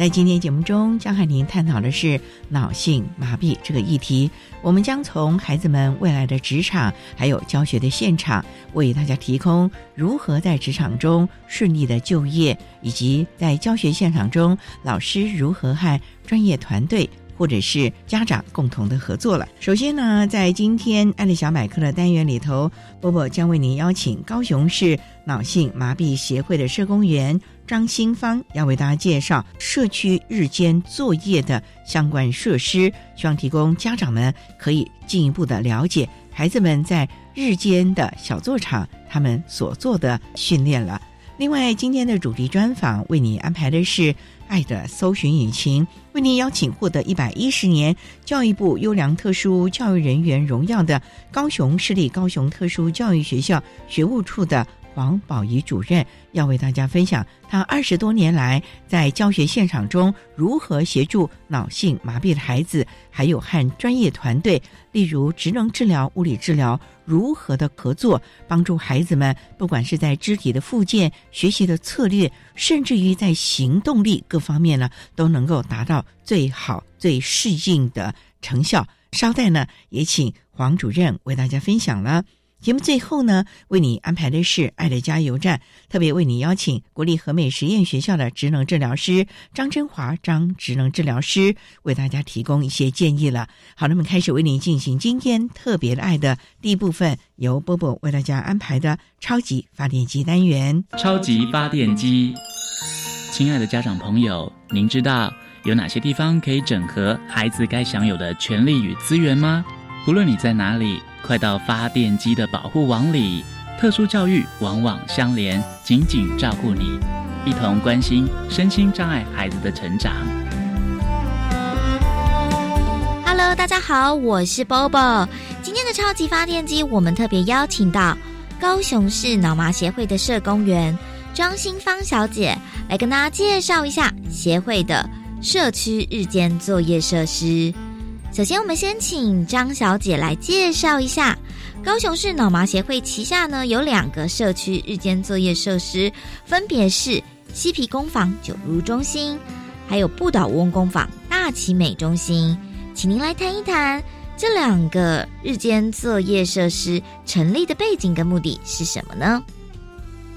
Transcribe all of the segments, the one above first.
在今天节目中，将和您探讨的是脑性麻痹这个议题。我们将从孩子们未来的职场，还有教学的现场，为大家提供如何在职场中顺利的就业，以及在教学现场中，老师如何和专业团队。或者是家长共同的合作了。首先呢，在今天爱丽小百科的单元里头，波波将为您邀请高雄市脑性麻痹协会的社工员张新芳，要为大家介绍社区日间作业的相关设施，希望提供家长们可以进一步的了解孩子们在日间的小作场他们所做的训练了。另外，今天的主题专访为你安排的是。爱的搜寻引擎为您邀请获得一百一十年教育部优良特殊教育人员荣耀的高雄市立高雄特殊教育学校学务处的黄宝仪主任，要为大家分享他二十多年来在教学现场中如何协助脑性麻痹的孩子，还有和专业团队，例如职能治疗、物理治疗。如何的合作，帮助孩子们，不管是在肢体的复健、学习的策略，甚至于在行动力各方面呢，都能够达到最好、最适应的成效。稍待呢，也请黄主任为大家分享了。节目最后呢，为你安排的是爱的加油站，特别为你邀请国立和美实验学校的职能治疗师张真华张职能治疗师为大家提供一些建议了。好，那么开始为您进行今天特别的爱的第一部分，由波波为大家安排的超级发电机单元。超级发电机，亲爱的家长朋友，您知道有哪些地方可以整合孩子该享有的权利与资源吗？无论你在哪里。快到发电机的保护网里，特殊教育网网相连，紧紧照顾你，一同关心身心障碍孩子的成长。Hello，大家好，我是 Bobo。今天的超级发电机，我们特别邀请到高雄市脑麻协会的社工员张新芳小姐来跟大家介绍一下协会的社区日间作业设施。首先，我们先请张小姐来介绍一下高雄市脑麻协会旗下呢有两个社区日间作业设施，分别是西皮工坊九如中心，还有不倒翁工坊大奇美中心。请您来谈一谈这两个日间作业设施成立的背景跟目的是什么呢？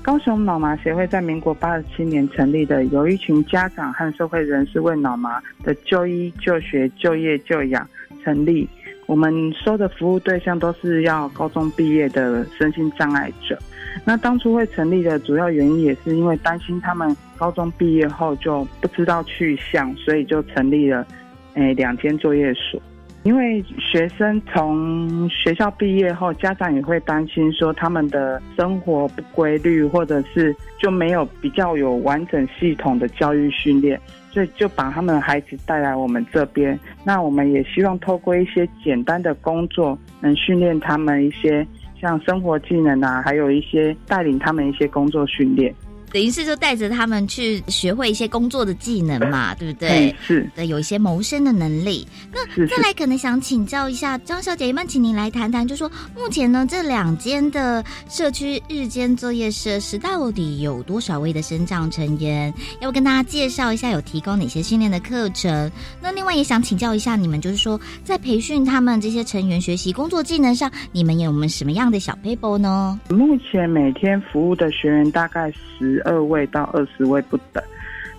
高雄脑麻协会在民国八十七年成立的，由一群家长和社会人士为脑麻的就医、就学、就业、就养成立。我们收的服务对象都是要高中毕业的身心障碍者。那当初会成立的主要原因，也是因为担心他们高中毕业后就不知道去向，所以就成立了诶两间作业所。因为学生从学校毕业后，家长也会担心说他们的生活不规律，或者是就没有比较有完整系统的教育训练，所以就把他们的孩子带来我们这边。那我们也希望透过一些简单的工作，能训练他们一些像生活技能啊，还有一些带领他们一些工作训练。等于是就带着他们去学会一些工作的技能嘛，对不对对，有一些谋生的能力。那再来，可能想请教一下张小姐，一般请您来谈谈，就说目前呢这两间的社区日间作业设施到底有多少位的生长成员？要不跟大家介绍一下有提供哪些训练的课程？那另外也想请教一下你们，就是说在培训他们这些成员学习工作技能上，你们有没有什么样的小 paper 呢？目前每天服务的学员大概十二位到二十位不等，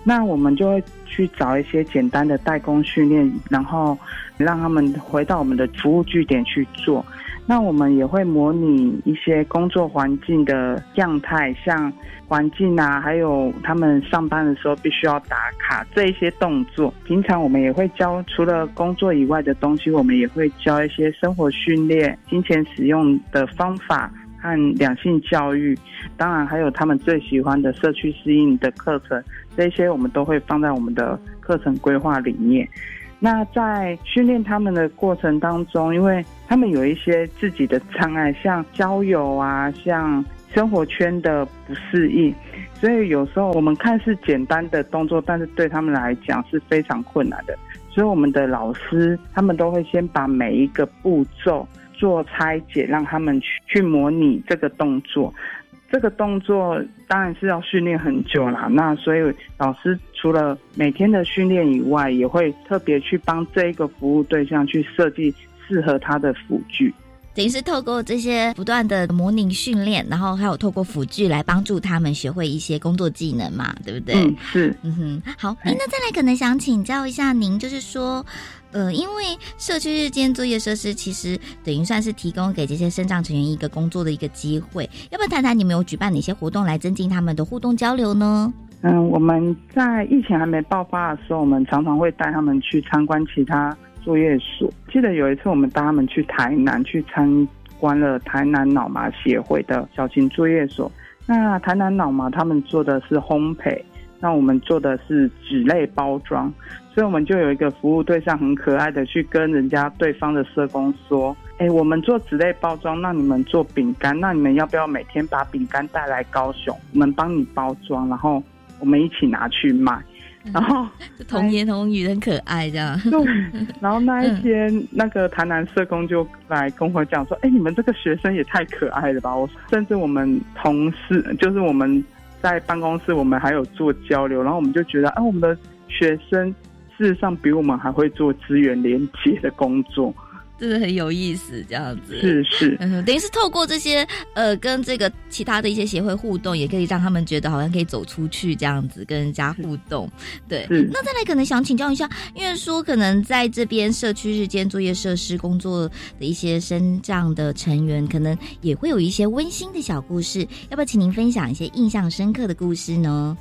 那我们就会去找一些简单的代工训练，然后让他们回到我们的服务据点去做。那我们也会模拟一些工作环境的样态，像环境啊，还有他们上班的时候必须要打卡这一些动作。平常我们也会教，除了工作以外的东西，我们也会教一些生活训练、金钱使用的方法和两性教育。当然，还有他们最喜欢的社区适应的课程，这些我们都会放在我们的课程规划里面。那在训练他们的过程当中，因为他们有一些自己的障碍，像交友啊，像生活圈的不适应，所以有时候我们看似简单的动作，但是对他们来讲是非常困难的。所以我们的老师他们都会先把每一个步骤做拆解，让他们去去模拟这个动作。这个动作当然是要训练很久啦，那所以老师除了每天的训练以外，也会特别去帮这一个服务对象去设计适合他的辅具。等于是透过这些不断的模拟训练，然后还有透过辅具来帮助他们学会一些工作技能嘛，对不对？嗯，是。嗯哼，好，哎，那再来可能想请教一下您，就是说，呃，因为社区日间作业设施其实等于算是提供给这些生长成员一个工作的一个机会，要不要谈谈你们有举办哪些活动来增进他们的互动交流呢？嗯，我们在疫情还没爆发的时候，我们常常会带他们去参观其他作业所。记得有一次，我们带他们去台南去参观了台南脑麻协会的小型作业所。那台南脑麻他们做的是烘焙，那我们做的是纸类包装，所以我们就有一个服务对象很可爱的去跟人家对方的社工说：“哎，我们做纸类包装，那你们做饼干，那你们要不要每天把饼干带来高雄，我们帮你包装，然后我们一起拿去卖。”然后 童言童语很可爱，这样。对，然后那一天，那个台南社工就来跟我讲说：“哎，你们这个学生也太可爱了吧！”我甚至我们同事，就是我们在办公室，我们还有做交流，然后我们就觉得，哎，我们的学生事实上比我们还会做资源连接的工作。真的很有意思，这样子是是，嗯，等于是透过这些呃，跟这个其他的一些协会互动，也可以让他们觉得好像可以走出去这样子，跟人家互动。对，那再来可能想请教一下，因为说可能在这边社区日间作业设施工作的一些生长的成员，可能也会有一些温馨的小故事，要不要请您分享一些印象深刻的故事呢？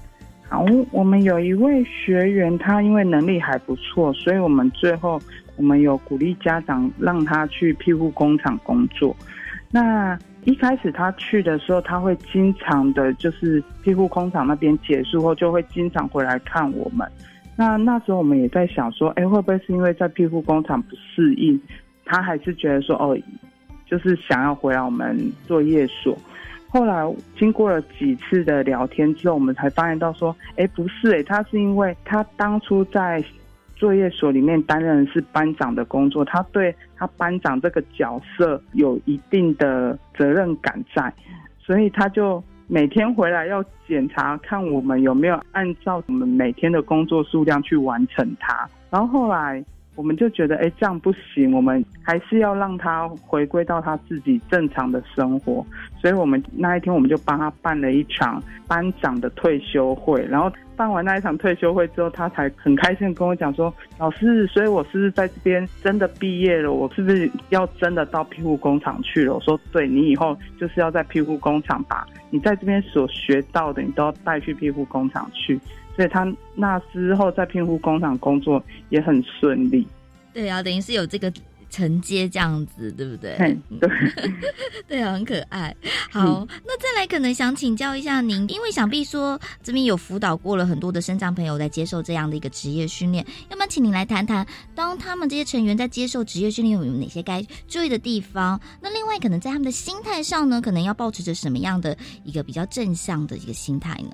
好，我们有一位学员，他因为能力还不错，所以我们最后。我们有鼓励家长让他去庇护工厂工作。那一开始他去的时候，他会经常的，就是庇护工厂那边结束后，就会经常回来看我们。那那时候我们也在想说，哎，会不会是因为在庇护工厂不适应，他还是觉得说，哦，就是想要回来我们作业所。后来经过了几次的聊天之后，我们才发现到说，哎，不是，哎，他是因为他当初在。作业所里面担任的是班长的工作，他对他班长这个角色有一定的责任感在，所以他就每天回来要检查看我们有没有按照我们每天的工作数量去完成它。然后后来我们就觉得，哎，这样不行，我们还是要让他回归到他自己正常的生活。所以我们那一天我们就帮他办了一场班长的退休会，然后。办完那一场退休会之后，他才很开心跟我讲说：“老师，所以我是不是在这边真的毕业了？我是不是要真的到庇护工厂去了？”我说：“对，你以后就是要在庇护工厂把你在这边所学到的，你都要带去庇护工厂去。”所以他那之后在庇护工厂工作也很顺利。对啊，等于是有这个。承接这样子，对不对？对，对啊，很可爱。好，那再来可能想请教一下您，因为想必说这边有辅导过了很多的生长朋友在接受这样的一个职业训练，要不要请您来谈谈，当他们这些成员在接受职业训练有哪些该注意的地方？那另外可能在他们的心态上呢，可能要保持着什么样的一个比较正向的一个心态呢？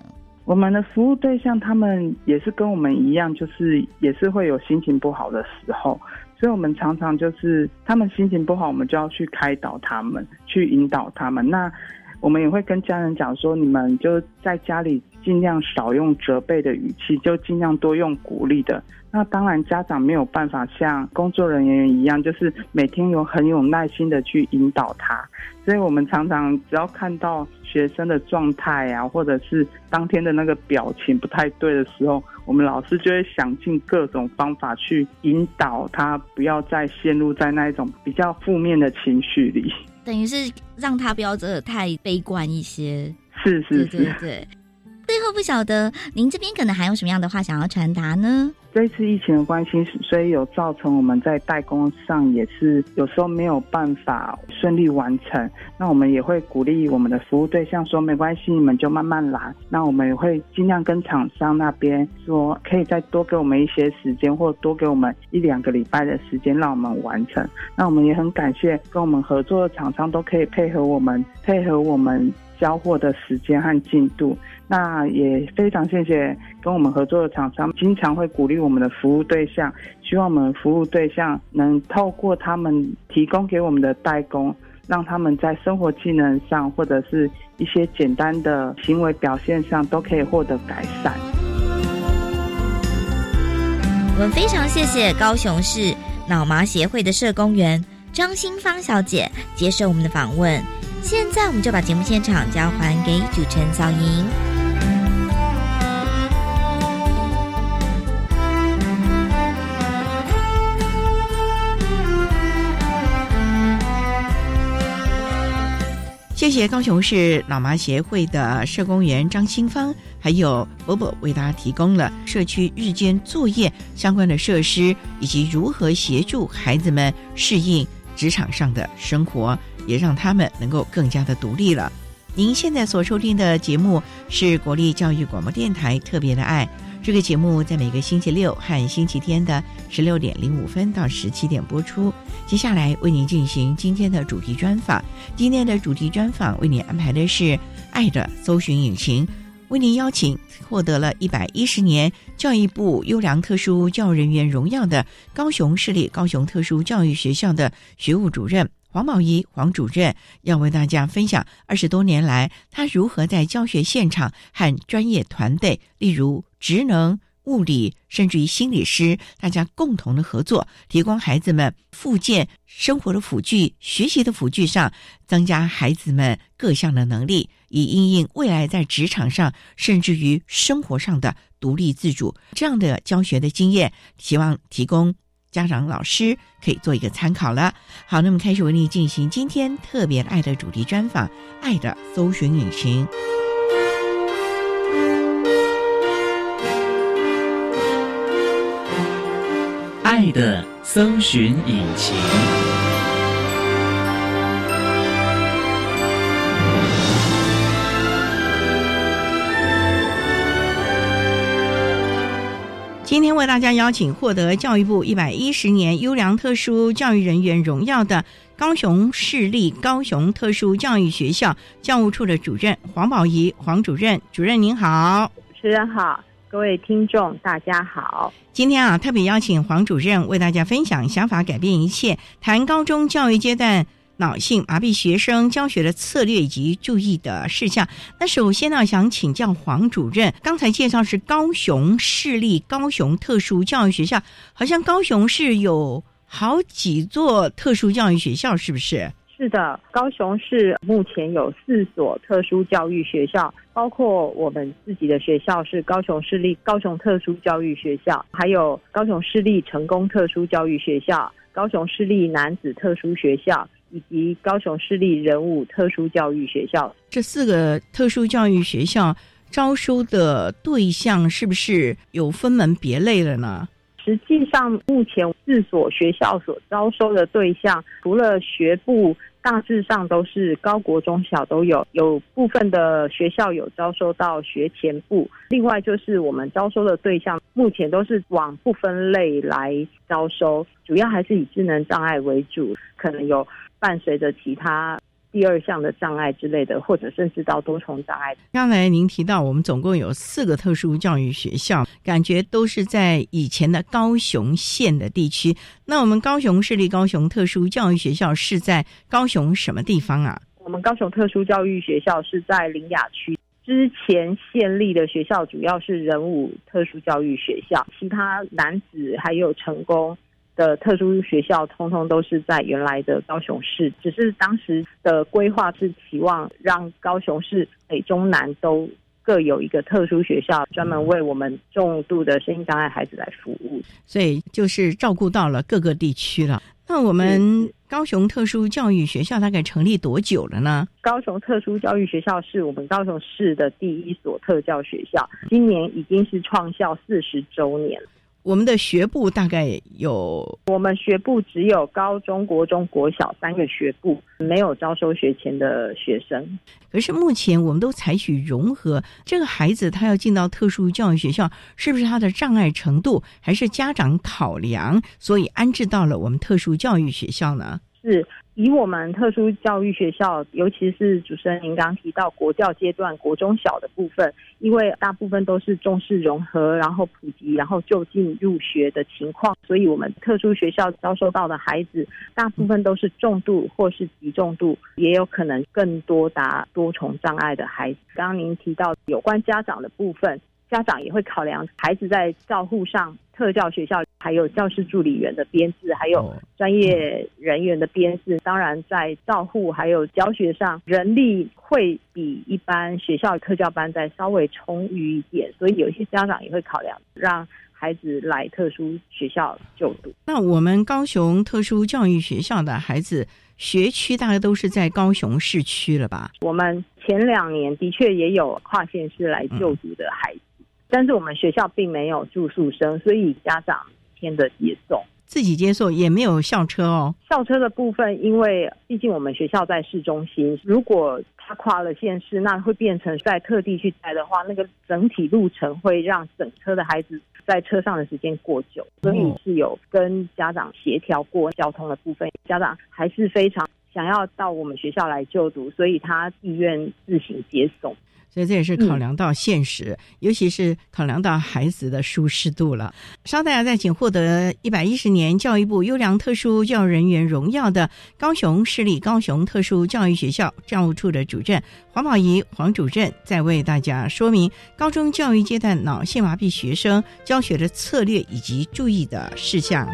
我们的服务对象他们也是跟我们一样，就是也是会有心情不好的时候，所以我们常常就是他们心情不好，我们就要去开导他们，去引导他们。那我们也会跟家人讲说，你们就在家里尽量少用责备的语气，就尽量多用鼓励的。那当然，家长没有办法像工作人员一样，就是每天有很有耐心的去引导他。所以我们常常只要看到学生的状态啊，或者是当天的那个表情不太对的时候，我们老师就会想尽各种方法去引导他，不要再陷入在那一种比较负面的情绪里。等于是让他不要真的太悲观一些。是是是，对。最后不晓得您这边可能还有什么样的话想要传达呢？这次疫情的关系，所以有造成我们在代工上也是有时候没有办法顺利完成。那我们也会鼓励我们的服务对象说：“没关系，你们就慢慢来。”那我们也会尽量跟厂商那边说，可以再多给我们一些时间，或多给我们一两个礼拜的时间，让我们完成。那我们也很感谢跟我们合作的厂商都可以配合我们，配合我们交货的时间和进度。那也非常谢谢跟我们合作的厂商，经常会鼓励我们的服务对象，希望我们服务对象能透过他们提供给我们的代工，让他们在生活技能上或者是一些简单的行为表现上都可以获得改善。我们非常谢谢高雄市脑麻协会的社工员张新芳小姐接受我们的访问。现在我们就把节目现场交还给主持人小莹。谢谢高雄市老麻协会的社工员张新芳，还有伯伯为大家提供了社区日间作业相关的设施，以及如何协助孩子们适应职场上的生活，也让他们能够更加的独立了。您现在所收听的节目是国立教育广播电台特别的爱。这个节目在每个星期六和星期天的十六点零五分到十七点播出。接下来为您进行今天的主题专访。今天的主题专访为您安排的是《爱的搜寻引擎》，为您邀请获得了一百一十年教育部优良特殊教育人员荣耀的高雄市立高雄特殊教育学校的学务主任。黄宝仪黄主任要为大家分享二十多年来他如何在教学现场和专业团队，例如职能、物理，甚至于心理师，大家共同的合作，提供孩子们附件生活的辅具、学习的辅具上，增加孩子们各项的能力，以应应未来在职场上，甚至于生活上的独立自主。这样的教学的经验，希望提供。家长、老师可以做一个参考了。好，那么开始为你进行今天特别爱的主题专访，《爱的搜寻引擎》。爱的搜寻引擎。今天为大家邀请获得教育部一百一十年优良特殊教育人员荣耀的高雄市立高雄特殊教育学校教务处的主任黄宝仪黄主任，主任您好，主持人好，各位听众大家好。今天啊，特别邀请黄主任为大家分享想法改变一切，谈高中教育阶段。脑性麻痹学生教学的策略以及注意的事项。那首先呢，想请教黄主任，刚才介绍是高雄市立高雄特殊教育学校，好像高雄市有好几座特殊教育学校，是不是？是的，高雄市目前有四所特殊教育学校，包括我们自己的学校是高雄市立高雄特殊教育学校，还有高雄市立成功特殊教育学校、高雄市立男子特殊学校。以及高雄市立人武特殊教育学校，这四个特殊教育学校招收的对象是不是有分门别类了呢？实际上，目前四所学校所招收的对象，除了学部，大致上都是高国中小都有，有部分的学校有招收到学前部。另外，就是我们招收的对象，目前都是往不分类来招收，主要还是以智能障碍为主，可能有。伴随着其他第二项的障碍之类的，或者甚至到多重障碍。刚才您提到，我们总共有四个特殊教育学校，感觉都是在以前的高雄县的地区。那我们高雄市立高雄特殊教育学校是在高雄什么地方啊？我们高雄特殊教育学校是在林雅区。之前县立的学校主要是人武特殊教育学校，其他男子还有成功。的特殊学校通通都是在原来的高雄市，只是当时的规划是期望让高雄市北中南都各有一个特殊学校，专门为我们重度的声音障碍孩子来服务，所以就是照顾到了各个地区了。那我们高雄特殊教育学校大概成立多久了呢？高雄特殊教育学校是我们高雄市的第一所特教学校，今年已经是创校四十周年。我们的学部大概有，我们学部只有高中国中国小三个学部，没有招收学前的学生。可是目前我们都采取融合，这个孩子他要进到特殊教育学校，是不是他的障碍程度，还是家长考量，所以安置到了我们特殊教育学校呢？是。以我们特殊教育学校，尤其是主持人您刚提到国教阶段国中小的部分，因为大部分都是重视融合，然后普及，然后就近入学的情况，所以我们特殊学校招收到的孩子，大部分都是重度或是极重度，也有可能更多达多重障碍的孩子。刚刚您提到有关家长的部分。家长也会考量孩子在照护上，特教学校还有教师助理员的编制，还有专业人员的编制。当然，在照护还有教学上，人力会比一般学校特教班再稍微充裕一点，所以有些家长也会考量让孩子来特殊学校就读。那我们高雄特殊教育学校的孩子学区大概都是在高雄市区了吧？我们前两年的确也有跨县市来就读的孩子。但是我们学校并没有住宿生，所以家长天的接送，自己接送也没有校车哦。校车的部分，因为毕竟我们学校在市中心，如果他跨了县市，那会变成在特地去带的话，那个整体路程会让整车的孩子在车上的时间过久，所以是有跟家长协调过交通的部分，家长还是非常想要到我们学校来就读，所以他意愿自行接送。所以这也是考量到现实，尤其是考量到孩子的舒适度了。稍待，再请获得一百一十年教育部优良特殊教育人员荣耀的高雄市立高雄特殊教育学校教务处的主任黄宝仪黄主任，再为大家说明高中教育阶段脑性麻痹学生教学的策略以及注意的事项。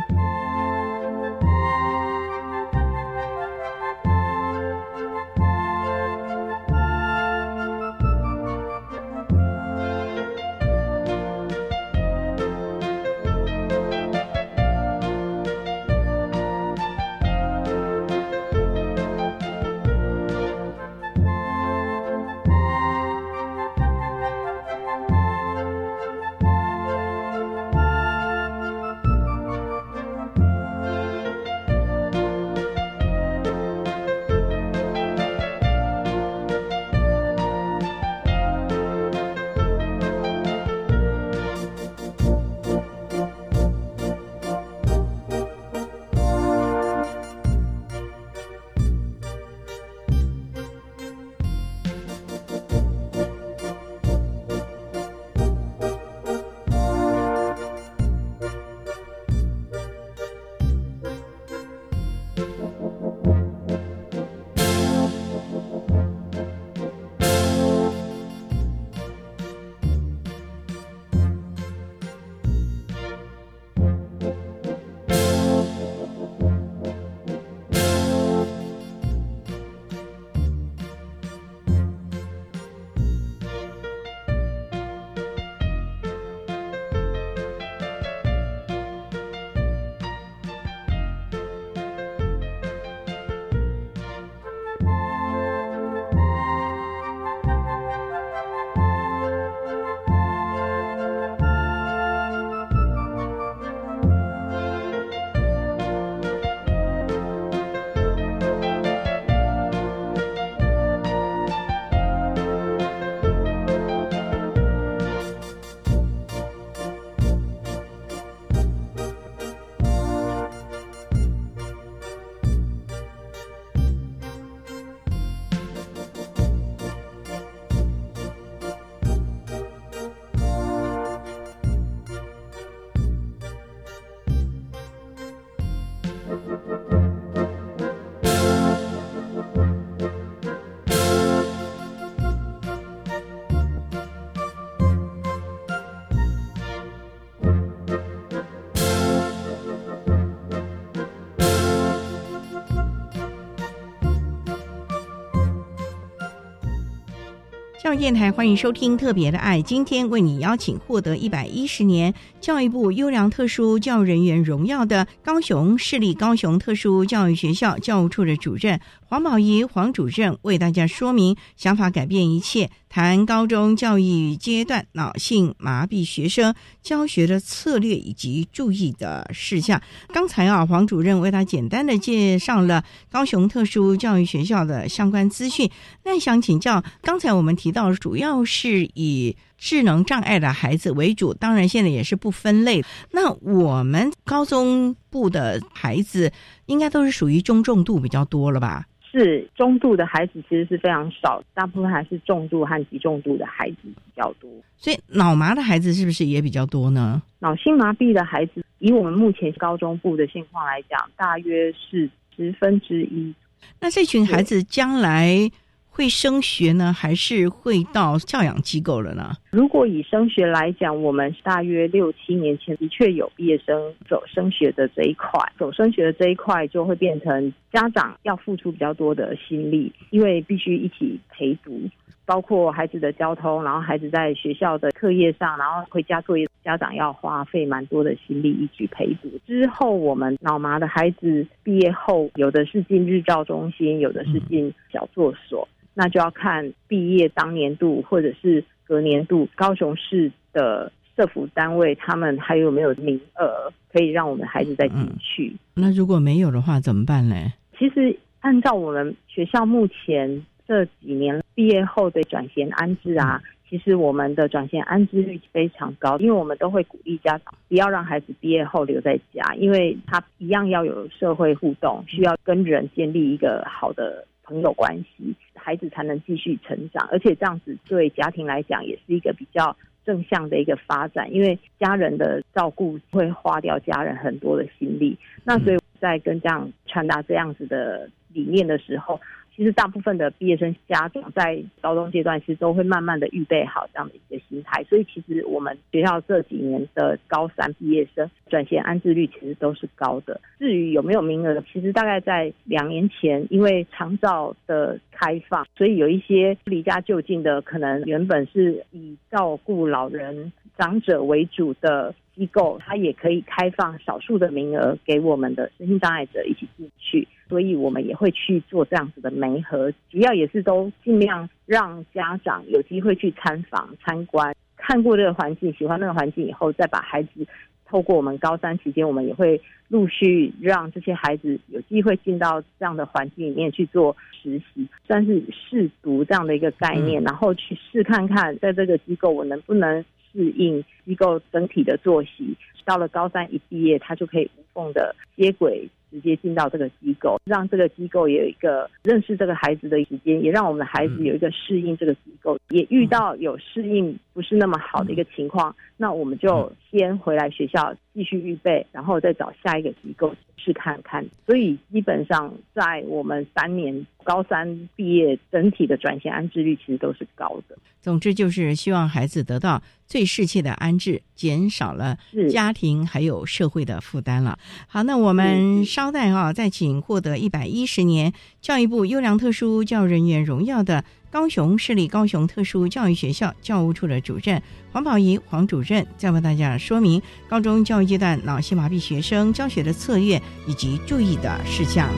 教育电台欢迎收听《特别的爱》，今天为你邀请获得一百一十年教育部优良特殊教育人员荣耀的高雄市立高雄特殊教育学校教务处的主任黄宝仪黄主任，为大家说明想法改变一切，谈高中教育阶段脑性麻痹学生教学的策略以及注意的事项。刚才啊，黄主任为他简单的介绍了高雄特殊教育学校的相关资讯。那想请教，刚才我们提到主要是以智能障碍的孩子为主，当然现在也是不分类。那我们高中部的孩子应该都是属于中重度比较多了吧？是中度的孩子其实是非常少，大部分还是重度和极重度的孩子比较多。所以脑麻的孩子是不是也比较多呢？脑性麻痹的孩子，以我们目前高中部的现况来讲，大约是十分之一。那这群孩子将来会升学呢，还是会到教养机构了呢？如果以升学来讲，我们大约六七年前的确有毕业生走升学的这一块，走升学的这一块就会变成家长要付出比较多的心力，因为必须一起陪读，包括孩子的交通，然后孩子在学校的课业上，然后回家作业，家长要花费蛮多的心力一起陪读。之后我们脑麻的孩子毕业后，有的是进日照中心，有的是进小作所，那就要看毕业当年度或者是。隔年度高雄市的社福单位，他们还有没有名额可以让我们孩子再进去？那如果没有的话，怎么办呢？其实按照我们学校目前这几年毕业后的转衔安置啊，其实我们的转衔安置率非常高，因为我们都会鼓励家长不要让孩子毕业后留在家，因为他一样要有社会互动，需要跟人建立一个好的朋友关系。孩子才能继续成长，而且这样子对家庭来讲也是一个比较正向的一个发展，因为家人的照顾会花掉家人很多的心力。那所以在跟家长传达这样子的理念的时候。其实大部分的毕业生家长在高中阶段，其实都会慢慢的预备好这样的一个心态。所以其实我们学校这几年的高三毕业生转衔安置率其实都是高的。至于有没有名额，其实大概在两年前，因为长照的开放，所以有一些离家就近的，可能原本是以照顾老人长者为主的。机构它也可以开放少数的名额给我们的身心障碍者一起进去，所以我们也会去做这样子的媒合，主要也是都尽量让家长有机会去参访、参观，看过这个环境，喜欢那个环境以后，再把孩子透过我们高三期间，我们也会陆续让这些孩子有机会进到这样的环境里面去做实习，算是试读这样的一个概念，然后去试看看在这个机构我能不能。适应机构整体的作息，到了高三一毕业，他就可以无缝的接轨，直接进到这个机构，让这个机构也有一个认识这个孩子的时间，也让我们的孩子有一个适应这个机构，也遇到有适应不是那么好的一个情况，那我们就先回来学校继续预备，然后再找下一个机构试看看。所以基本上在我们三年高三毕业，整体的转型安置率其实都是高的。总之就是希望孩子得到最适切的安置，减少了家庭还有社会的负担了。好，那我们稍待啊，再请获得一百一十年教育部优良特殊教育人员荣耀的高雄市立高雄特殊教育学校教务处的主任黄宝仪黄主任，再为大家说明高中教育阶段脑性麻痹学生教学的策略以及注意的事项。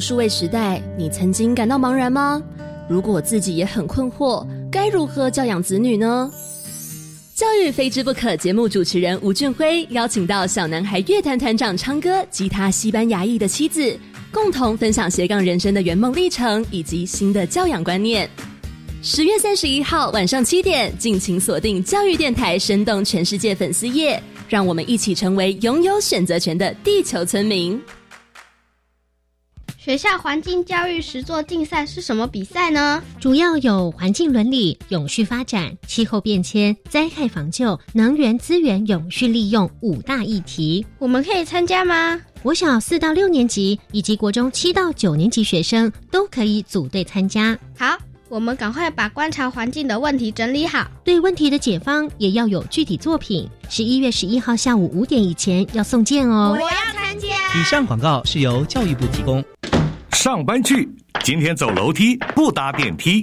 数位时代，你曾经感到茫然吗？如果自己也很困惑，该如何教养子女呢？教育非之不可节目主持人吴俊辉邀请到小男孩乐团团长昌哥及他西班牙裔的妻子，共同分享斜杠人生的圆梦历程以及新的教养观念。十月三十一号晚上七点，敬请锁定教育电台，生动全世界粉丝页，让我们一起成为拥有选择权的地球村民。学校环境教育实作竞赛是什么比赛呢？主要有环境伦理、永续发展、气候变迁、灾害防救、能源资源永续利用五大议题。我们可以参加吗？国小四到六年级以及国中七到九年级学生都可以组队参加。好，我们赶快把观察环境的问题整理好。对问题的解方也要有具体作品。十一月十一号下午五点以前要送件哦。我要。以上广告是由教育部提供。上班去，今天走楼梯不搭电梯。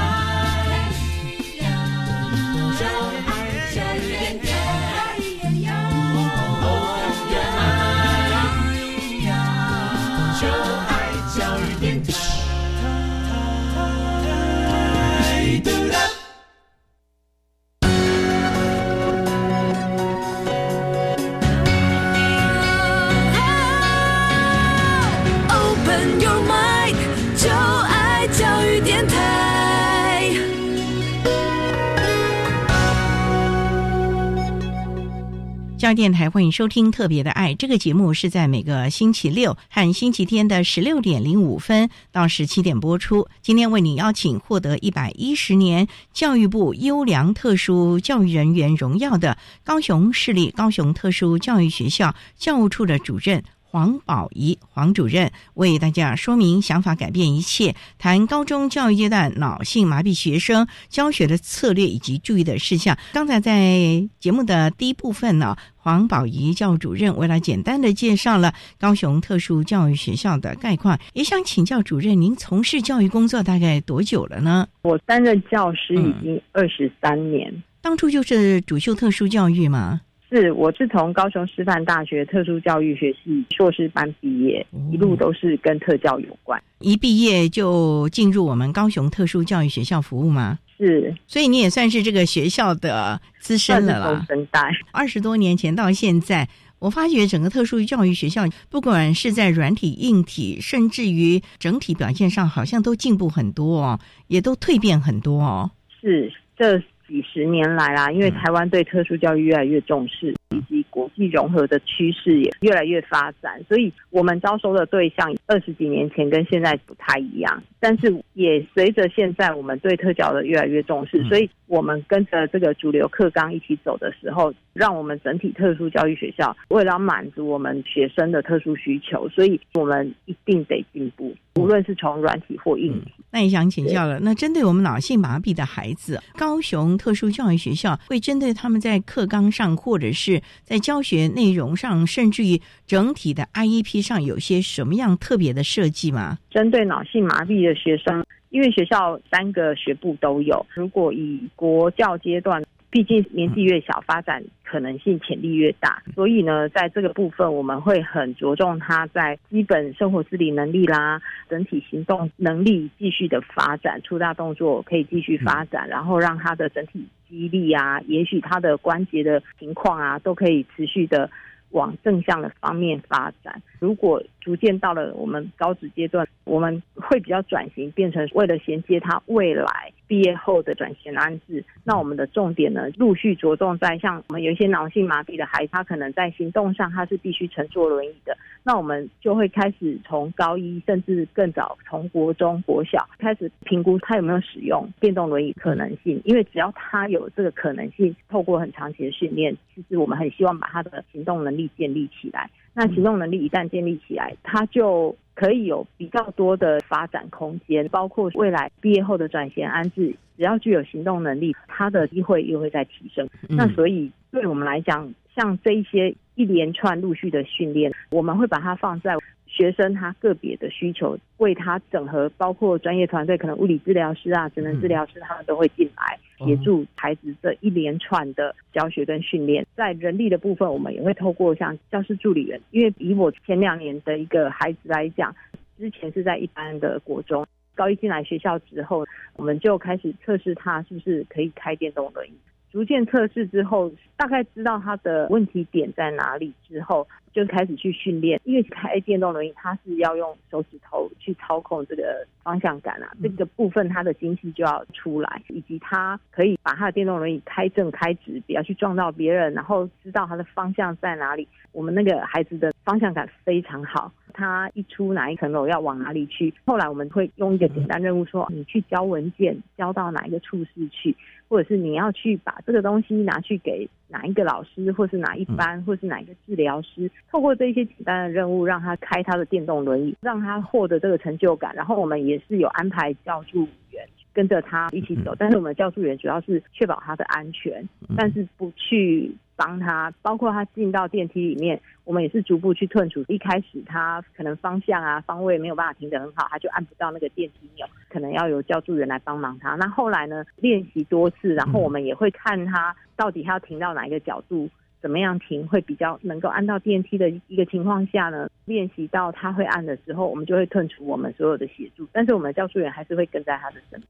教育电台欢迎收听《特别的爱》这个节目，是在每个星期六和星期天的十六点零五分到十七点播出。今天为你邀请获得一百一十年教育部优良特殊教育人员荣耀的高雄市立高雄特殊教育学校教务处的主任。黄宝仪黄主任为大家说明想法改变一切，谈高中教育阶段脑性麻痹学生教学的策略以及注意的事项。刚才在节目的第一部分呢，黄宝仪教主任为了简单的介绍了高雄特殊教育学校的概况，也想请教主任，您从事教育工作大概多久了呢？我担任教师已经二十三年，当初就是主修特殊教育吗？是，我是从高雄师范大学特殊教育学系硕士班毕业，一路都是跟特教有关。一毕业就进入我们高雄特殊教育学校服务吗？是，所以你也算是这个学校的资深了啦。二十多年前到现在，我发觉整个特殊教育学校，不管是在软体、硬体，甚至于整体表现上，好像都进步很多哦，也都蜕变很多哦。是这。几十年来啦，因为台湾对特殊教育越来越重视，以及国际融合的趋势也越来越发展，所以我们招收的对象二十几年前跟现在不太一样。但是也随着现在我们对特教的越来越重视，所以我们跟着这个主流课纲一起走的时候，让我们整体特殊教育学校为了满足我们学生的特殊需求，所以我们一定得进步，无论是从软体或硬体。那也想请教了，那针对我们脑性麻痹的孩子，高雄特殊教育学校会针对他们在课纲上，或者是在教学内容上，甚至于整体的 IEP 上，有些什么样特别的设计吗？针对脑性麻痹的学生，因为学校三个学部都有，如果以国教阶段。毕竟年纪越小，发展可能性潜力越大，所以呢，在这个部分我们会很着重他在基本生活自理能力啦、整体行动能力继续的发展，粗大动作可以继续发展，然后让他的整体肌力啊，也许他的关节的情况啊，都可以持续的往正向的方面发展。如果逐渐到了我们高职阶段，我们会比较转型，变成为了衔接他未来毕业后的转型安置。那我们的重点呢，陆续着重在像我们有一些脑性麻痹的孩子，他可能在行动上他是必须乘坐轮椅的。那我们就会开始从高一，甚至更早从国中、国小开始评估他有没有使用电动轮椅可能性。因为只要他有这个可能性，透过很长期的训练，其实我们很希望把他的行动能力建立起来。那行动能力一旦建立起来，他就可以有比较多的发展空间，包括未来毕业后的转衔安置，只要具有行动能力，他的机会又会在提升。那所以对我们来讲，像这一些一连串陆续的训练，我们会把它放在。学生他个别的需求，为他整合，包括专业团队，可能物理治疗师啊、职能治疗师，他们都会进来协助孩子这一连串的教学跟训练。在人力的部分，我们也会透过像教师助理员，因为以我前两年的一个孩子来讲，之前是在一般的国中，高一进来学校之后，我们就开始测试他是不是可以开电动轮椅。逐渐测试之后，大概知道他的问题点在哪里之后，就开始去训练。因为开电动轮椅，它是要用手指头去操控这个方向感啊，这个部分它的精细就要出来，以及他可以把他的电动轮椅开正开直，不要去撞到别人，然后知道他的方向在哪里。我们那个孩子的方向感非常好，他一出哪一层楼要往哪里去。后来我们会用一个简单任务说，你去交文件，交到哪一个处室去。或者是你要去把这个东西拿去给哪一个老师，或是哪一班，或是哪一个治疗师，透过这一些简单的任务，让他开他的电动轮椅，让他获得这个成就感。然后我们也是有安排教助员跟着他一起走，但是我们教助员主要是确保他的安全，但是不去。帮他，包括他进到电梯里面，我们也是逐步去退出。一开始他可能方向啊、方位没有办法停得很好，他就按不到那个电梯钮，可能要有教助员来帮忙他。那后来呢，练习多次，然后我们也会看他到底他要停到哪一个角度，怎么样停会比较能够按到电梯的一个情况下呢？练习到他会按的时候，我们就会退出我们所有的协助，但是我们的教书员还是会跟在他的身边。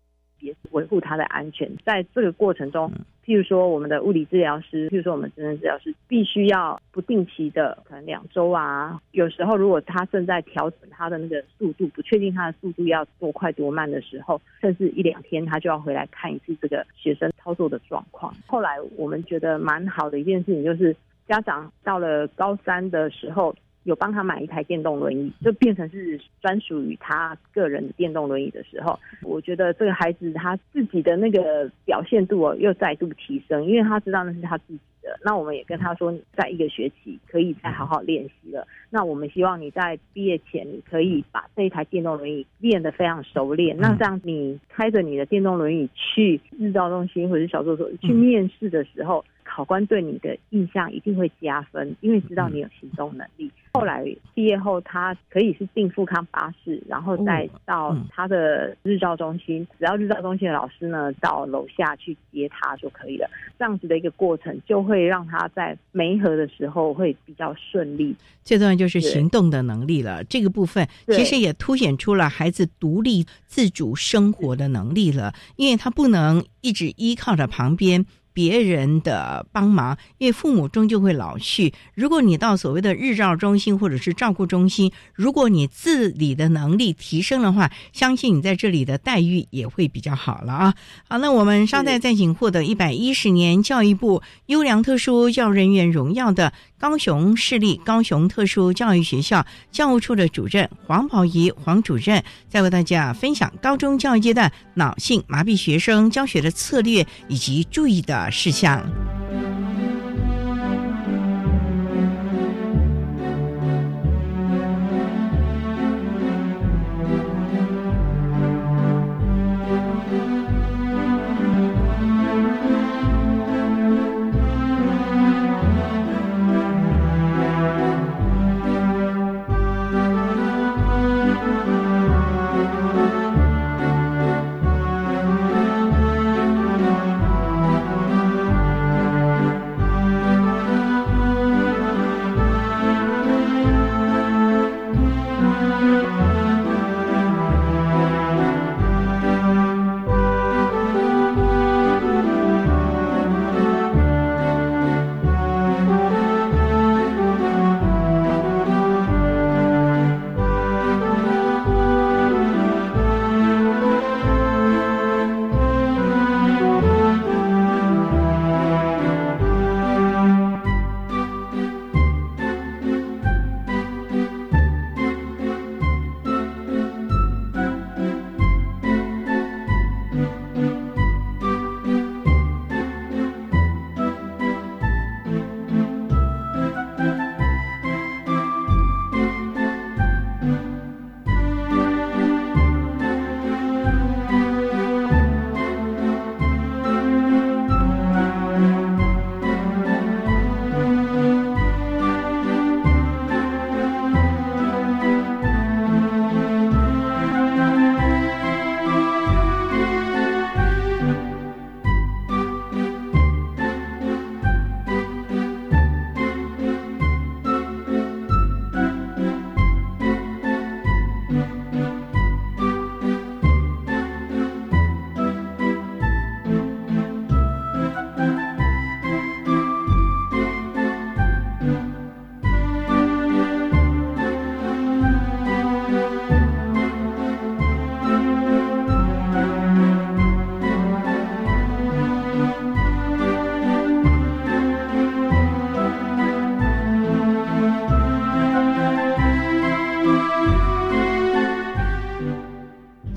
维护他的安全，在这个过程中，譬如说我们的物理治疗师，譬如说我们职能治疗师，必须要不定期的，可能两周啊，有时候如果他正在调整他的那个速度，不确定他的速度要多快多慢的时候，甚至一两天他就要回来看一次这个学生操作的状况。后来我们觉得蛮好的一件事情，就是家长到了高三的时候。有帮他买一台电动轮椅，就变成是专属于他个人的电动轮椅的时候，我觉得这个孩子他自己的那个表现度哦又再度提升，因为他知道那是他自己的。那我们也跟他说，在一个学期可以再好好练习了。那我们希望你在毕业前，你可以把这一台电动轮椅练得非常熟练。那这样你开着你的电动轮椅去日照中心或者是小作所去面试的时候。考官对你的印象一定会加分，因为知道你有行动能力。后来毕业后，他可以是进富康巴士，然后再到他的日照中心，只要日照中心的老师呢到楼下去接他就可以了。这样子的一个过程，就会让他在媒合的时候会比较顺利。最重要就是行动的能力了，这个部分其实也凸显出了孩子独立自主生活的能力了，因为他不能一直依靠着旁边。别人的帮忙，因为父母终究会老去。如果你到所谓的日照中心或者是照顾中心，如果你自理的能力提升的话，相信你在这里的待遇也会比较好了啊。好，那我们稍待再请获得一百一十年教育部优良特殊教人员荣耀的高雄市立高雄特殊教育学校教务处的主任黄宝仪黄主任，再为大家分享高中教育阶段脑性麻痹学生教学的策略以及注意的。事项。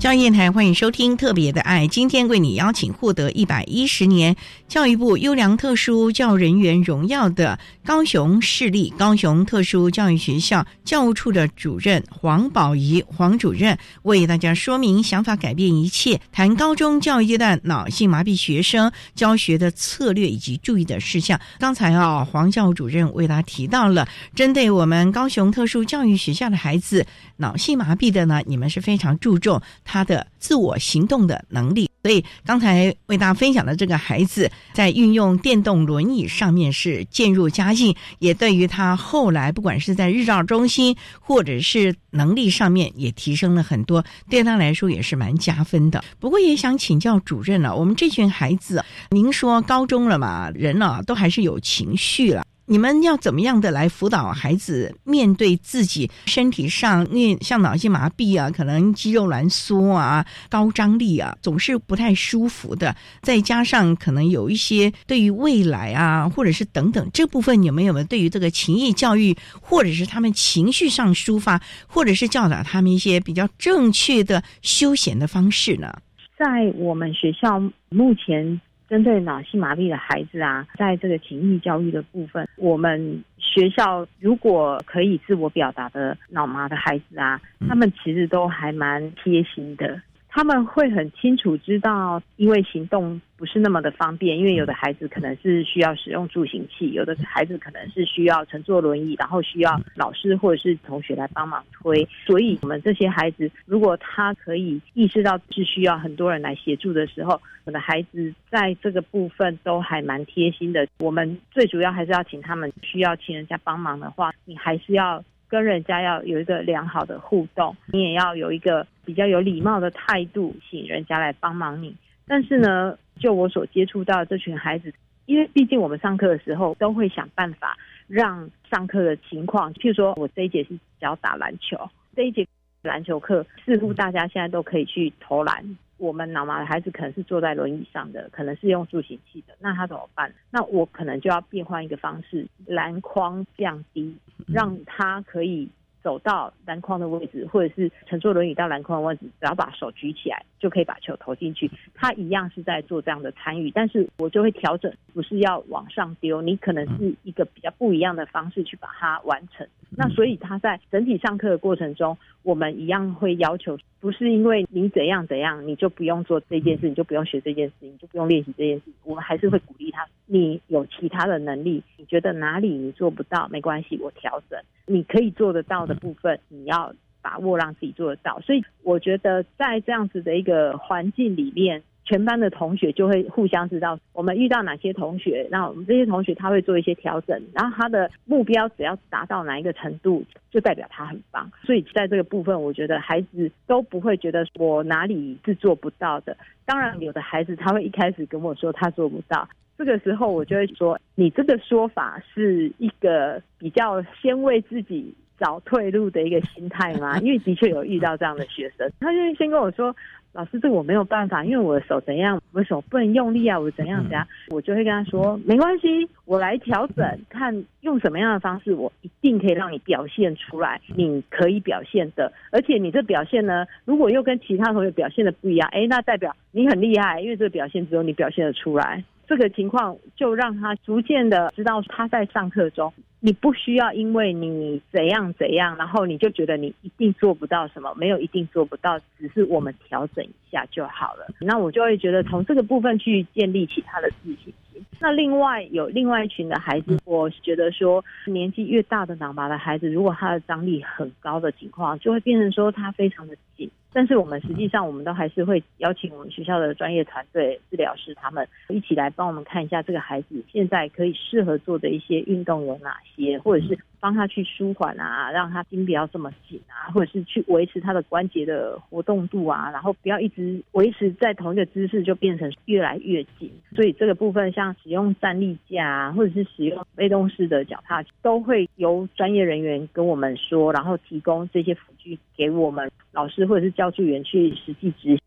教育电台欢迎收听《特别的爱》，今天为你邀请获得一百一十年教育部优良特殊教育人员荣耀的高雄市立高雄特殊教育学校教务处的主任黄宝仪黄主任，为大家说明想法改变一切，谈高中教育阶段脑性麻痹学生教学的策略以及注意的事项。刚才啊，黄教务主任为大家提到了针对我们高雄特殊教育学校的孩子脑性麻痹的呢，你们是非常注重。他的自我行动的能力，所以刚才为大家分享的这个孩子在运用电动轮椅上面是渐入佳境，也对于他后来不管是在日照中心或者是能力上面也提升了很多，对他来说也是蛮加分的。不过也想请教主任了，我们这群孩子，您说高中了嘛，人呢都还是有情绪了。你们要怎么样的来辅导孩子面对自己身体上，因为像脑性麻痹啊，可能肌肉挛缩啊、高张力啊，总是不太舒服的。再加上可能有一些对于未来啊，或者是等等这部分，你们有没有对于这个情谊教育，或者是他们情绪上抒发，或者是教导他们一些比较正确的休闲的方式呢？在我们学校目前。针对脑性麻痹的孩子啊，在这个情谊教育的部分，我们学校如果可以自我表达的脑麻的孩子啊，他们其实都还蛮贴心的。他们会很清楚知道，因为行动不是那么的方便，因为有的孩子可能是需要使用助行器，有的孩子可能是需要乘坐轮椅，然后需要老师或者是同学来帮忙推。所以，我们这些孩子，如果他可以意识到是需要很多人来协助的时候，我的孩子在这个部分都还蛮贴心的。我们最主要还是要请他们需要请人家帮忙的话，你还是要。跟人家要有一个良好的互动，你也要有一个比较有礼貌的态度，请人家来帮忙你。但是呢，就我所接触到这群孩子，因为毕竟我们上课的时候都会想办法让上课的情况，譬如说我这一节是只要打篮球，这一节篮球课似乎大家现在都可以去投篮。我们脑麻的孩子可能是坐在轮椅上的，可能是用助行器的，那他怎么办？那我可能就要变换一个方式，篮筐降低，让他可以走到篮筐的位置，或者是乘坐轮椅到篮筐的位置，只要把手举起来就可以把球投进去。他一样是在做这样的参与，但是我就会调整，不是要往上丢，你可能是一个比较不一样的方式去把它完成。那所以他在整体上课的过程中，我们一样会要求，不是因为你怎样怎样，你就不用做这件事，你就不用学这件事，你就不用练习这件事。我们还是会鼓励他，你有其他的能力，你觉得哪里你做不到，没关系，我调整。你可以做得到的部分，你要把握让自己做得到。所以我觉得在这样子的一个环境里面。全班的同学就会互相知道我们遇到哪些同学，那我们这些同学他会做一些调整，然后他的目标只要达到哪一个程度，就代表他很棒。所以在这个部分，我觉得孩子都不会觉得我哪里是做不到的。当然，有的孩子他会一开始跟我说他做不到，这个时候我就会说，你这个说法是一个比较先为自己找退路的一个心态吗？因为的确有遇到这样的学生，他就先跟我说。老师，这个我没有办法，因为我的手怎样，我的手不能用力啊，我怎样怎样，我就会跟他说，没关系，我来调整，看用什么样的方式，我一定可以让你表现出来，你可以表现的，而且你这表现呢，如果又跟其他同学表现的不一样，哎，那代表你很厉害，因为这个表现只有你表现得出来。这个情况就让他逐渐的知道，他在上课中，你不需要因为你怎样怎样，然后你就觉得你一定做不到什么，没有一定做不到，只是我们调整一下就好了。那我就会觉得从这个部分去建立起他的自信心。那另外有另外一群的孩子，我觉得说年纪越大的脑麻的孩子，如果他的张力很高的情况，就会变成说他非常的紧。但是我们实际上，我们都还是会邀请我们学校的专业团队、治疗师他们一起来帮我们看一下这个孩子现在可以适合做的一些运动有哪些，或者是帮他去舒缓啊，让他筋不要这么紧啊，或者是去维持他的关节的活动度啊，然后不要一直维持在同一个姿势就变成越来越紧。所以这个部分像使用站立架啊，或者是使用被动式的脚踏，都会由专业人员跟我们说，然后提供这些辅具给我们老师或者是教。助员去实际执行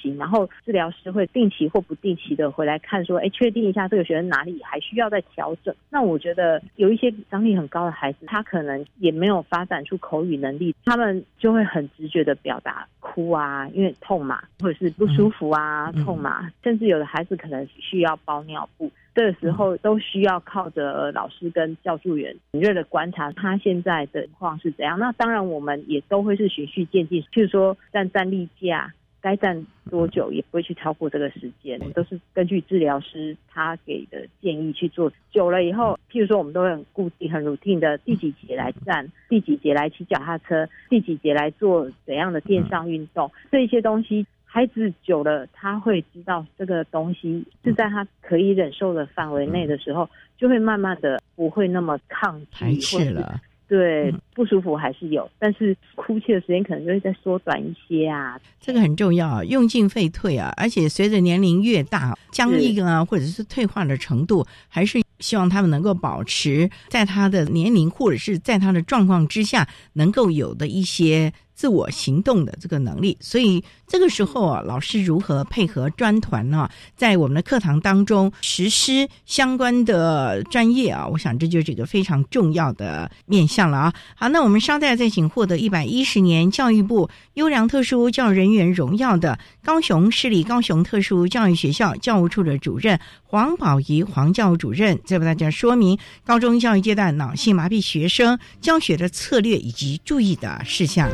行，然后治疗师会定期或不定期的回来看，说，哎，确定一下这个学生哪里还需要再调整。那我觉得有一些张力很高的孩子，他可能也没有发展出口语能力，他们就会很直觉的表达哭啊，因为痛嘛，或者是不舒服啊，痛嘛，甚至有的孩子可能需要包尿布。这个时候都需要靠着老师跟教助员敏锐的观察他现在的情况是怎样。那当然我们也都会是循序渐进，譬如说站站立架该站多久，也不会去超过这个时间，都是根据治疗师他给的建议去做。久了以后，譬如说我们都会很固定、很 routine 的第几节来站，第几节来骑脚踏车，第几节来做怎样的电上运动，这些东西。孩子久了，他会知道这个东西是在他可以忍受的范围内的时候，就会慢慢的不会那么抗拒或者对不舒服还是有，但是哭泣的时间可能就会再缩短一些啊。这个很重要啊，用进废退啊，而且随着年龄越大，僵硬啊或者是退化的程度，还是希望他们能够保持在他的年龄或者是在他的状况之下能够有的一些。自我行动的这个能力，所以这个时候啊，老师如何配合专团呢？在我们的课堂当中实施相关的专业啊，我想这就是一个非常重要的面向了啊。好，那我们稍待再请获得一百一十年教育部优良特殊教育人员荣耀的高雄市立高雄特殊教育学校教务处的主任黄宝仪黄教务主任，再为大家说明高中教育阶段脑性麻痹学生教学的策略以及注意的事项。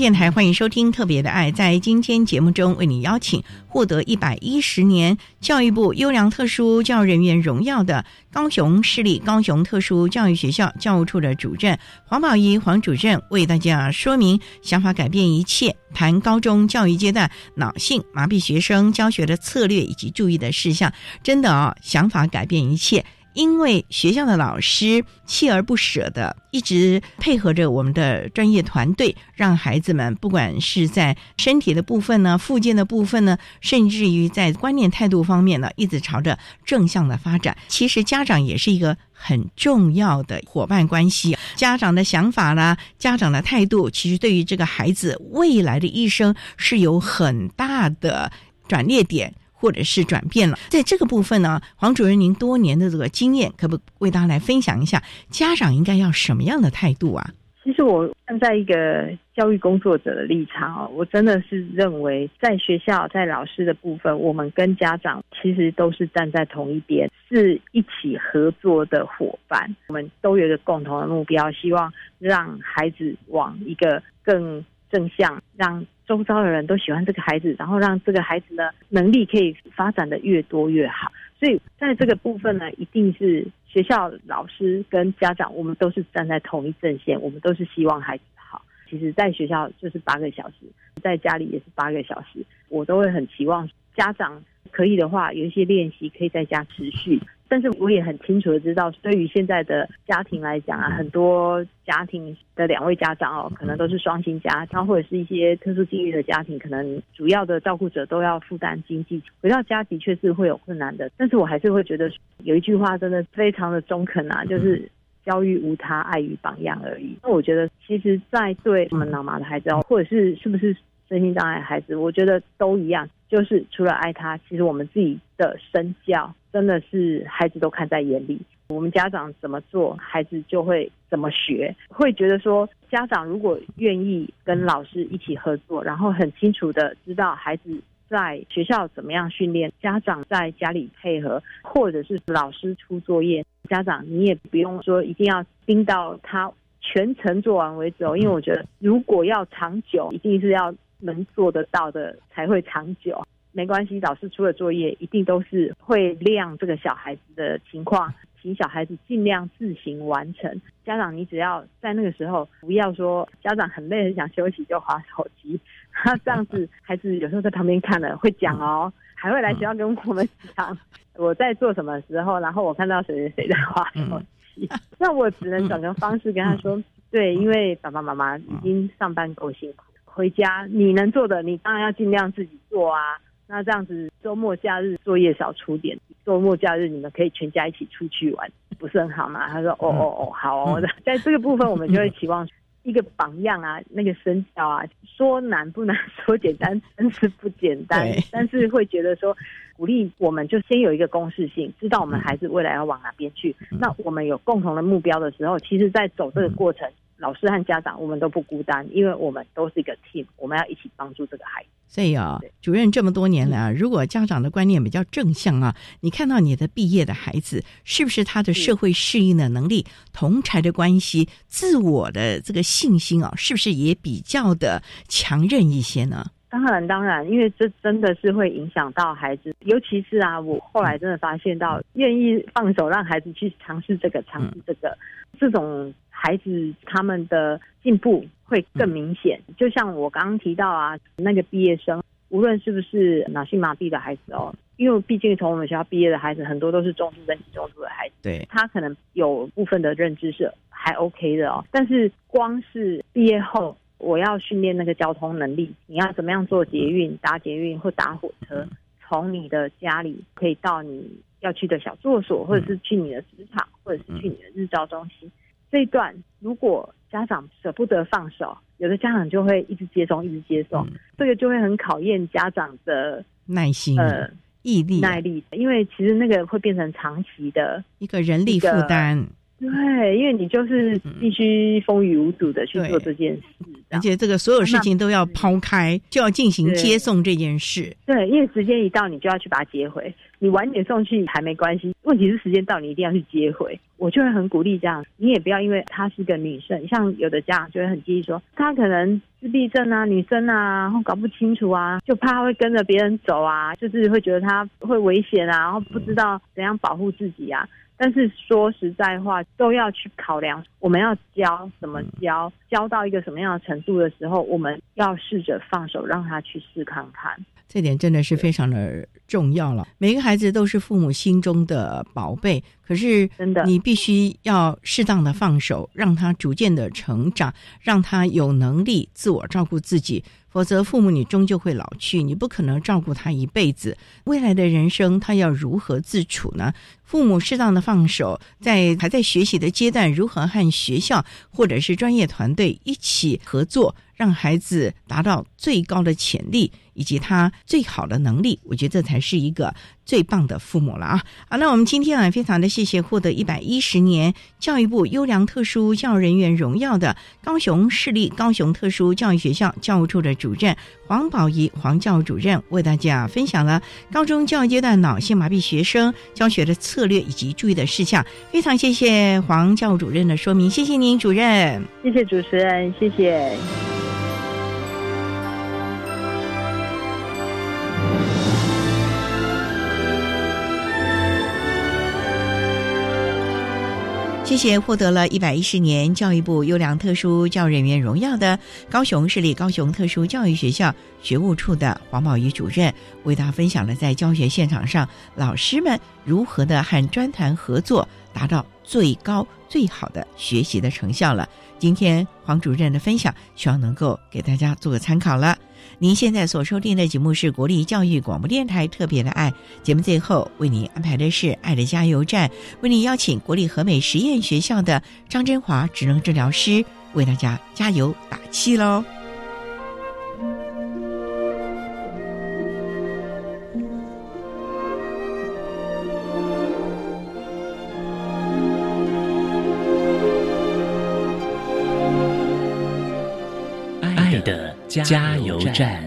电台欢迎收听《特别的爱》。在今天节目中，为你邀请获得一百一十年教育部优良特殊教育人员荣耀的高雄市立高雄特殊教育学校教务处的主任黄宝仪黄主任，为大家说明想法改变一切，谈高中教育阶段脑性麻痹学生教学的策略以及注意的事项。真的啊，想法改变一切。因为学校的老师锲而不舍的一直配合着我们的专业团队，让孩子们不管是在身体的部分呢、附件的部分呢，甚至于在观念态度方面呢，一直朝着正向的发展。其实家长也是一个很重要的伙伴关系，家长的想法啦，家长的态度，其实对于这个孩子未来的一生是有很大的转捩点。或者是转变了，在这个部分呢，黄主任，您多年的这个经验，可不为大家来分享一下，家长应该要什么样的态度啊？其实我站在一个教育工作者的立场哦，我真的是认为，在学校在老师的部分，我们跟家长其实都是站在同一边，是一起合作的伙伴。我们都有一个共同的目标，希望让孩子往一个更正向，让。周遭的人都喜欢这个孩子，然后让这个孩子呢能力可以发展的越多越好。所以在这个部分呢，一定是学校老师跟家长，我们都是站在同一阵线，我们都是希望孩子好。其实，在学校就是八个小时，在家里也是八个小时，我都会很期望家长可以的话，有一些练习可以在家持续。但是我也很清楚的知道，对于现在的家庭来讲啊，很多家庭的两位家长哦，可能都是双薪家，他或者是一些特殊境遇的家庭，可能主要的照顾者都要负担经济，回到家的确是会有困难的。但是我还是会觉得有一句话真的非常的中肯啊，就是教育无他，爱与榜样而已。那我觉得，其实，在对我们脑麻的孩子哦，或者是是不是身心障碍孩子，我觉得都一样，就是除了爱他，其实我们自己的身教。真的是孩子都看在眼里，我们家长怎么做，孩子就会怎么学。会觉得说，家长如果愿意跟老师一起合作，然后很清楚的知道孩子在学校怎么样训练，家长在家里配合，或者是老师出作业，家长你也不用说一定要盯到他全程做完为止哦。因为我觉得，如果要长久，一定是要能做得到的才会长久。没关系，老师出的作业一定都是会量这个小孩子的情况，请小孩子尽量自行完成。家长，你只要在那个时候不要说家长很累很想休息就划手机，他这样子孩子有时候在旁边看了会讲哦，还会来学校跟我们讲我在做什么时候，然后我看到谁谁谁在划手机，那我只能找个方式跟他说，对，因为爸爸妈妈已经上班够辛苦，回家你能做的，你当然要尽量自己做啊。那这样子，周末假日作业少出点，周末假日你们可以全家一起出去玩，不是很好吗？他说：“哦哦哦，好哦。”在这个部分，我们就会期望一个榜样啊，那个身教啊，说难不难，说简单真是不简单。但是会觉得说，鼓励我们就先有一个公式性，知道我们孩子未来要往哪边去。那我们有共同的目标的时候，其实，在走这个过程。老师和家长，我们都不孤单，因为我们都是一个 team，我们要一起帮助这个孩子。所以啊，主任这么多年来啊，如果家长的观念比较正向啊，你看到你的毕业的孩子，是不是他的社会适应的能力、同才的关系、自我的这个信心啊，是不是也比较的强韧一些呢？当然，当然，因为这真的是会影响到孩子，尤其是啊，我后来真的发现到，愿意放手让孩子去尝试这个、尝试这个，这种。孩子他们的进步会更明显，就像我刚刚提到啊，那个毕业生，无论是不是脑性麻痹的孩子哦，因为毕竟从我们学校毕业的孩子很多都是中度跟极重度的孩子，对，他可能有部分的认知是还 OK 的哦，但是光是毕业后，我要训练那个交通能力，你要怎么样做捷运、搭捷运或搭火车，从你的家里可以到你要去的小住所，或者是去你的职场，或者是去你的日照中心。这一段，如果家长舍不得放手，有的家长就会一直接送，一直接送，这个就会很考验家长的耐心、呃毅力、耐力，因为其实那个会变成长期的一个人力负担。对，因为你就是必须风雨无阻的去做这件事，而且这个所有事情都要抛开，就要进行接送这件事。对，因为时间一到，你就要去把它接回。你晚点送去还没关系，问题是时间到，你一定要去接回。我就会很鼓励这样，你也不要因为她是个女生，像有的家长就会很介意说，她可能自闭症啊，女生啊，然后搞不清楚啊，就怕会跟着别人走啊，就是会觉得她会危险啊，然后不知道怎样保护自己啊。但是说实在话，都要去考量，我们要教怎么教，教到一个什么样的程度的时候，我们要试着放手，让他去试看看。这点真的是非常的重要了。每个孩子都是父母心中的宝贝，可是真的，你必须要适当的放手，让他逐渐的成长，让他有能力自我照顾自己。否则，父母你终究会老去，你不可能照顾他一辈子。未来的人生，他要如何自处呢？父母适当的放手，在还在学习的阶段，如何和学校或者是专业团队一起合作，让孩子达到最高的潜力以及他最好的能力，我觉得这才是一个最棒的父母了啊！好，那我们今天啊，非常的谢谢获得一百一十年教育部优良特殊教育人员荣耀的高雄市立高雄特殊教育学校教务处的主任黄宝仪黄教主任，为大家分享了高中教育阶段脑性麻痹学生教学的策。策略以及注意的事项，非常谢谢黄教务主任的说明，谢谢您主任，谢谢主持人，谢谢。谢谢获得了一百一十年教育部优良特殊教育人员荣耀的高雄市立高雄特殊教育学校学务处的黄宝仪主任，为大家分享了在教学现场上老师们如何的和专团合作，达到最高最好的学习的成效了。今天黄主任的分享，希望能够给大家做个参考了。您现在所收听的节目是国立教育广播电台特别的爱节目，最后为您安排的是爱的加油站，为您邀请国立和美实验学校的张真华职能治疗师为大家加油打气喽。加油站。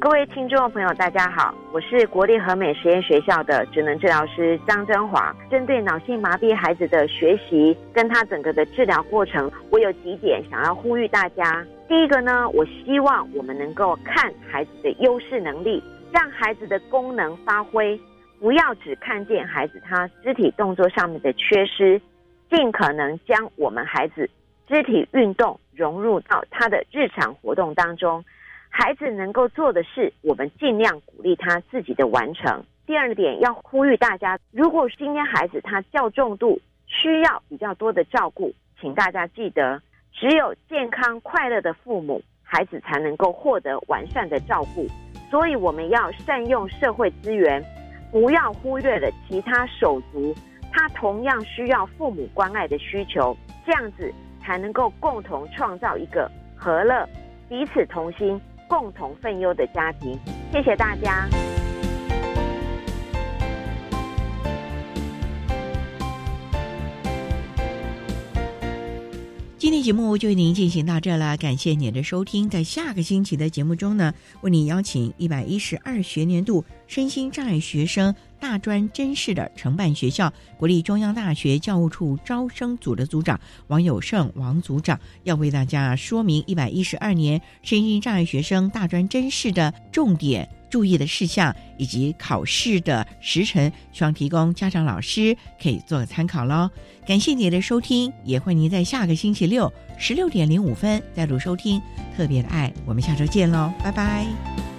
各位听众朋友，大家好，我是国立和美实验学校的职能治疗师张真华。针对脑性麻痹孩子的学习，跟他整个的治疗过程，我有几点想要呼吁大家。第一个呢，我希望我们能够看孩子的优势能力，让孩子的功能发挥。不要只看见孩子他肢体动作上面的缺失，尽可能将我们孩子肢体运动融入到他的日常活动当中。孩子能够做的事，我们尽量鼓励他自己的完成。第二点要呼吁大家，如果今天孩子他较重度，需要比较多的照顾，请大家记得，只有健康快乐的父母，孩子才能够获得完善的照顾。所以我们要善用社会资源。不要忽略了其他手足，他同样需要父母关爱的需求，这样子才能够共同创造一个和乐、彼此同心、共同分忧的家庭。谢谢大家。今天节目就为您进行到这了，感谢您的收听。在下个星期的节目中呢，为您邀请一百一十二学年度身心障碍学生大专真试的承办学校国立中央大学教务处招生组的组长王友胜王组长，要为大家说明一百一十二年身心障碍学生大专真试的重点。注意的事项以及考试的时辰，希望提供家长、老师可以做个参考喽。感谢您的收听，也欢迎您在下个星期六十六点零五分再度收听。特别的爱，我们下周见喽，拜拜。